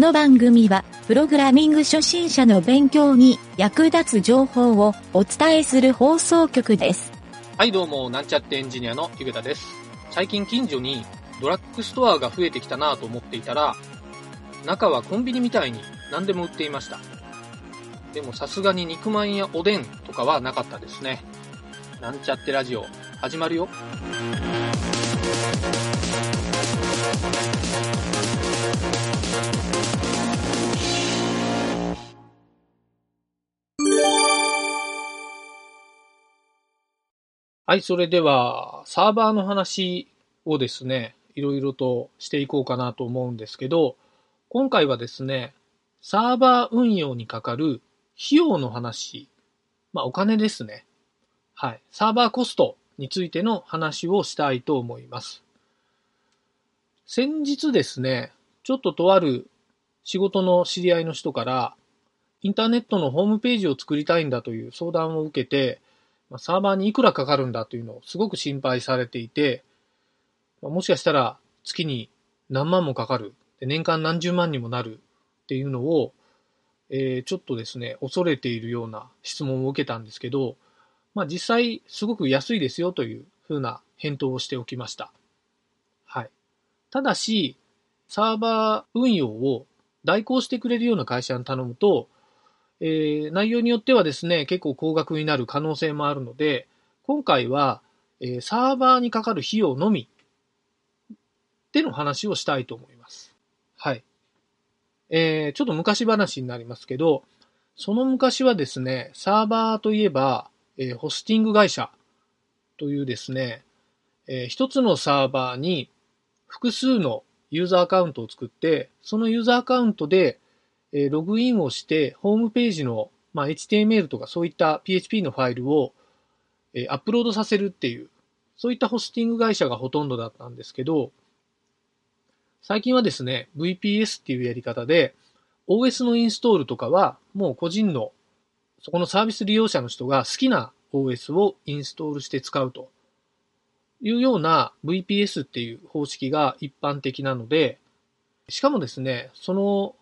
この番組は、プログラミング初心者の勉強に役立つ情報をお伝えする放送局です。はい、どうも、なんちゃってエンジニアのゆげたです。最近近所にドラッグストアが増えてきたなと思っていたら、中はコンビニみたいに何でも売っていました。でもさすがに肉まんやおでんとかはなかったですね。なんちゃってラジオ、始まるよ。はい、それでは、サーバーの話をですね、いろいろとしていこうかなと思うんですけど、今回はですね、サーバー運用にかかる費用の話、まあお金ですね。はい。サーバーコストについての話をしたいと思います。先日ですね、ちょっととある仕事の知り合いの人から、インターネットのホームページを作りたいんだという相談を受けて、まサーバーにいくらかかるんだというのをすごく心配されていて、まもしかしたら月に何万もかかる、で年間何十万にもなるっていうのを、えーちょっとですね、恐れているような質問を受けたんですけど、まあ実際すごく安いですよというふうな返答をしておきました。はい。ただし、サーバー運用を代行してくれるような会社に頼むと、えー内容によってはですね、結構高額になる可能性もあるので、今回は、えーサーバーにかかる費用のみでの話をしたいと思います。はい。えーちょっと昔話になりますけど、その昔はですね、サーバーといえば、えーホスティング会社というですね、えー一つのサーバーに複数のユーザーアカウントを作って、そのユーザーアカウントで、えログインをして、ホームページの、まあ、HTML とかそういった PHP のファイルを、えアップロードさせるっていう、そういったホスティング会社がほとんどだったんですけど、最近はですね、VPS っていうやり方で、OS のインストールとかは、もう個人の、そこのサービス利用者の人が好きな OS をインストールして使うと。いうような VPS っていう方式が一般的なので、しかもですね、その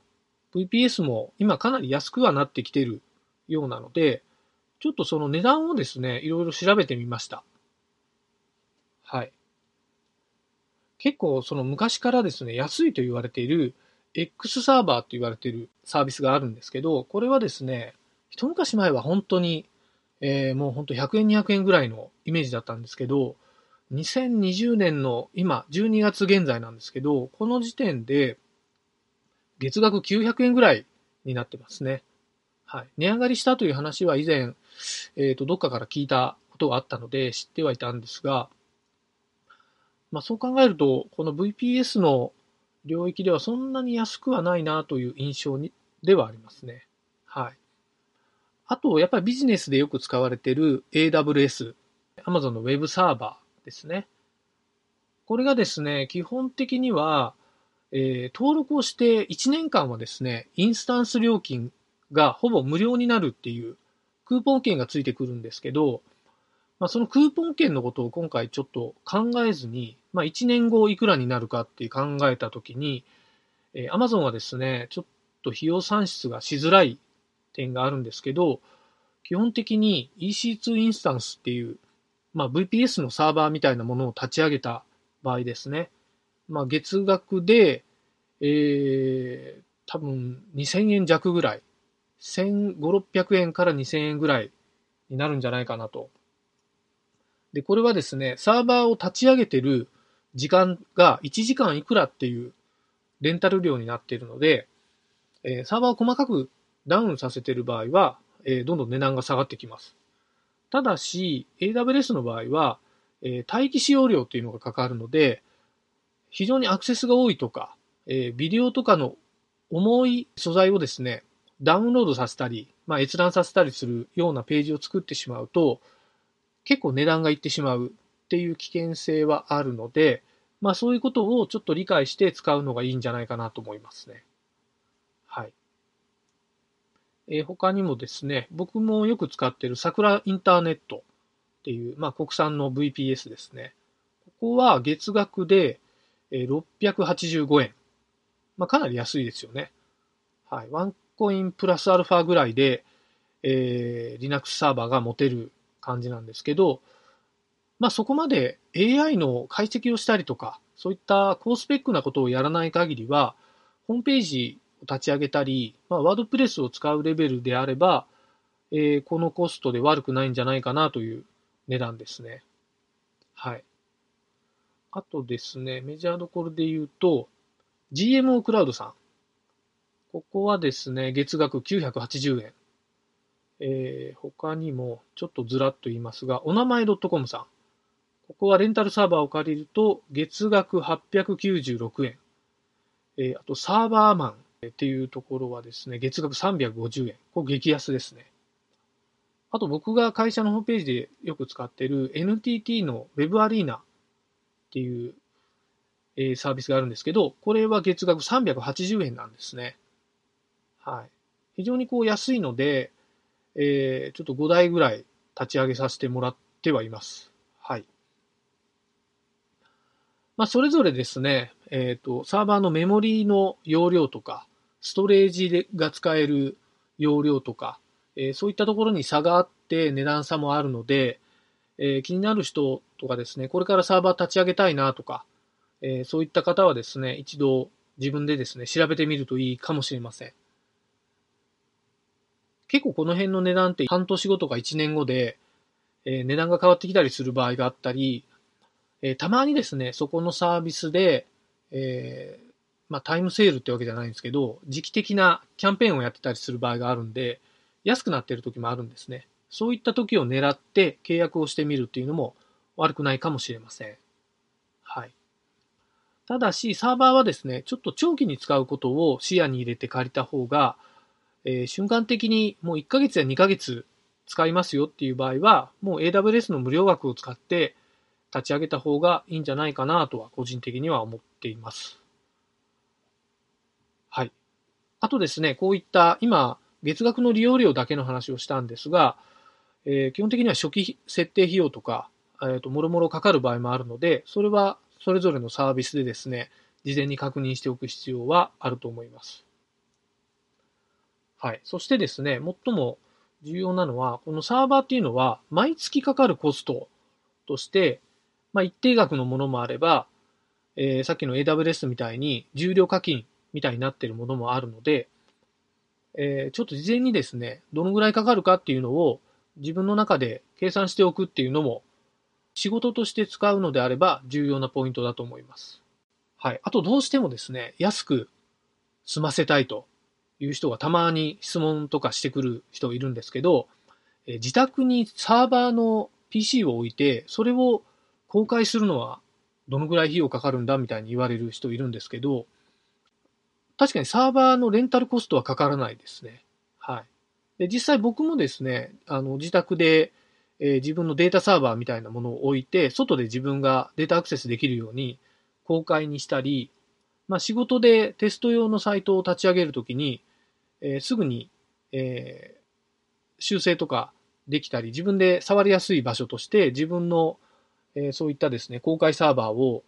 VPS も今かなり安くはなってきてるようなので、ちょっとその値段をですね、いろいろ調べてみました。はい。結構その昔からですね、安いと言われている X サーバーと言われているサービスがあるんですけど、これはですね、一昔前は本当に、えーもう本当100円200円ぐらいのイメージだったんですけど、2020年の今、12月現在なんですけど、この時点で月額900円ぐらいになってますね。はい。値上がりしたという話は以前、えっ、と、どっかから聞いたことがあったので知ってはいたんですが、まあそう考えると、この VPS の領域ではそんなに安くはないなという印象にではありますね。はい。あと、やっぱりビジネスでよく使われている AWS、Amazon の Web サーバーですね。これがですね、基本的には、えー登録をして1年間はですね、インスタンス料金がほぼ無料になるっていうクーポン券がついてくるんですけど、まあ、そのクーポン券のことを今回ちょっと考えずに、まあ、1年後いくらになるかって考えたときに、えー Amazon はですね、ちょっと費用算出がしづらい点があるんですけど、基本的に EC2 インスタンスっていう、まあ、VPS のサーバーみたいなものを立ち上げた場合ですね、まあ、月額で、えー、多分2000円弱ぐらい、1500、600円から2000円ぐらいになるんじゃないかなと。で、これはですね、サーバーを立ち上げてる時間が1時間いくらっていうレンタル料になっているので、えーサーバーを細かくダウンさせている場合は、えーどんどん値段が下がってきます。ただし、AWS の場合は、えー待機使用料っていうのがかかるので、非常にアクセスが多いとか、えービデオとかの重い素材をですね、ダウンロードさせたり、まあ、閲覧させたりするようなページを作ってしまうと、結構値段がいってしまうっていう危険性はあるので、まあそういうことをちょっと理解して使うのがいいんじゃないかなと思いますね。はい。えー他にもですね、僕もよく使っている桜インターネットっていう、まあ国産の VPS ですね。ここは月額でえー685円。まあかなり安いですよね。はい。ワンコインプラスアルファぐらいで、えー、Linux サーバーが持てる感じなんですけど、まあそこまで AI の解析をしたりとか、そういった高スペックなことをやらない限りは、ホームページを立ち上げたり、まあ、ワードプレスを使うレベルであれば、えー、このコストで悪くないんじゃないかなという値段ですね。はい。あとですね、メジャーどころで言うと、GMO クラウドさん。ここはですね、月額980円。えー、他にも、ちょっとずらっと言いますが、お名前 .com さん。ここはレンタルサーバーを借りると、月額896円。えー、あと、サーバーマンっていうところはですね、月額350円。これ激安ですね。あと僕が会社のホームページでよく使っている NTT の Web アリーナっていう、えー、サービスがあるんですけど、これは月額380円なんですね。はい。非常にこう安いので、えー、ちょっと5台ぐらい立ち上げさせてもらってはいます。はい。まあ、それぞれですね、えっ、ー、と、サーバーのメモリーの容量とか、ストレージでが使える容量とか、えー、そういったところに差があって値段差もあるので、えー、気になる人とかですね、これからサーバー立ち上げたいなとか、えー、そういった方はですね、一度自分でですね、調べてみるといいかもしれません。結構この辺の値段って半年後とか1年後で、えー、値段が変わってきたりする場合があったり、えー、たまにですね、そこのサービスで、えー、まあタイムセールってわけじゃないんですけど、時期的なキャンペーンをやってたりする場合があるんで、安くなってる時もあるんですね。そういった時を狙って契約をしてみるっていうのも悪くないかもしれません。はい。ただし、サーバーはですね、ちょっと長期に使うことを視野に入れて借りた方が、えー、瞬間的にもう1ヶ月や2ヶ月使いますよっていう場合は、もう AWS の無料枠を使って立ち上げた方がいいんじゃないかなとは個人的には思っています。はい。あとですね、こういった今、月額の利用料だけの話をしたんですが、えー、基本的には初期設定費用とか、えーと、もろもろかかる場合もあるので、それはそれぞれのサービスでですね、事前に確認しておく必要はあると思います。はい。そしてですね、最も重要なのは、このサーバーっていうのは、毎月かかるコストとして、まあ、一定額のものもあれば、えー、さっきの AWS みたいに、重量課金みたいになっているものもあるので、えー、ちょっと事前にですね、どのぐらいかかるかっていうのを自分の中で計算しておくっていうのも、仕事として使うのであれば重要なポイントだと思います。はい。あとどうしてもですね、安く済ませたいという人がたまに質問とかしてくる人いるんですけど、え自宅にサーバーの PC を置いて、それを公開するのはどのぐらい費用かかるんだみたいに言われる人いるんですけど、確かにサーバーのレンタルコストはかからないですね。はい。で、実際僕もですね、あの、自宅で、えー、自分のデータサーバーみたいなものを置いて、外で自分がデータアクセスできるように公開にしたり、まあ、仕事でテスト用のサイトを立ち上げるときに、えー、すぐに、えー、修正とかできたり、自分で触りやすい場所として自分の、えー、そういったですね、公開サーバーを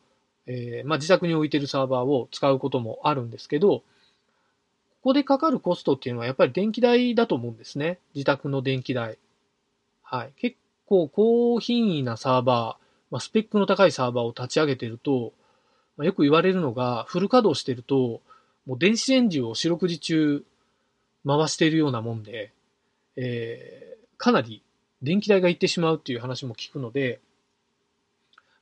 えー、まあ、自宅に置いてるサーバーを使うこともあるんですけど、ここでかかるコストっていうのはやっぱり電気代だと思うんですね。自宅の電気代。はい。結構高品位なサーバー、まあ、スペックの高いサーバーを立ち上げてると、まあ、よく言われるのが、フル稼働してると、もう電子レンジを四六時中回しているようなもんで、えー、かなり電気代がいってしまうっていう話も聞くので、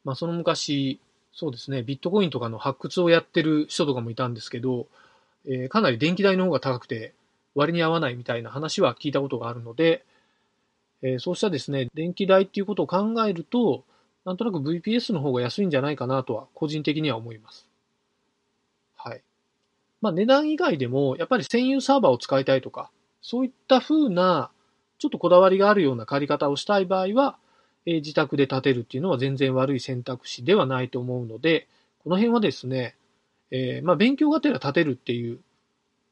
まあ、その昔、そうですね、ビットコインとかの発掘をやってる人とかもいたんですけど、えー、かなり電気代の方が高くて割に合わないみたいな話は聞いたことがあるので、えー、そうしたですね、電気代っていうことを考えると、なんとなく VPS の方が安いんじゃないかなとは個人的には思います。はい。まあ値段以外でもやっぱり専用サーバーを使いたいとか、そういった風なちょっとこだわりがあるような借り方をしたい場合は、え自宅で建てるっていうのは全然悪い選択肢ではないと思うので、この辺はですね、えー、まあ、勉強がてら建てるっていう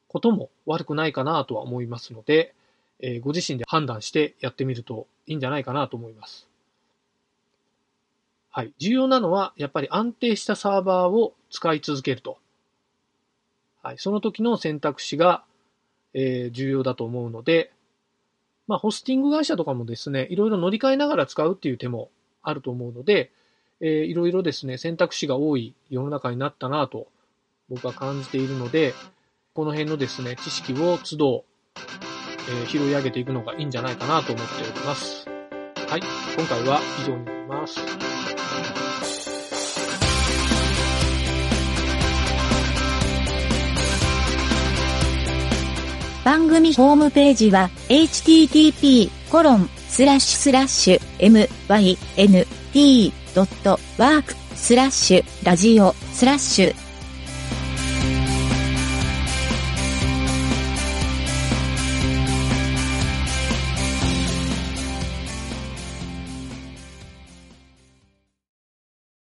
ことも悪くないかなとは思いますので、えー、ご自身で判断してやってみるといいんじゃないかなと思います。はい。重要なのは、やっぱり安定したサーバーを使い続けると。はい。その時の選択肢が、えー重要だと思うので、まあ、ホスティング会社とかもですね、いろいろ乗り換えながら使うっていう手もあると思うので、えーいろいろですね、選択肢が多い世の中になったなと僕は感じているので、この辺のですね、知識を都度、えー拾い上げていくのがいいんじゃないかなと思っております。はい、今回は以上になります。番組ホームページは http:// mynt.work スラッシュラジオスラッシュ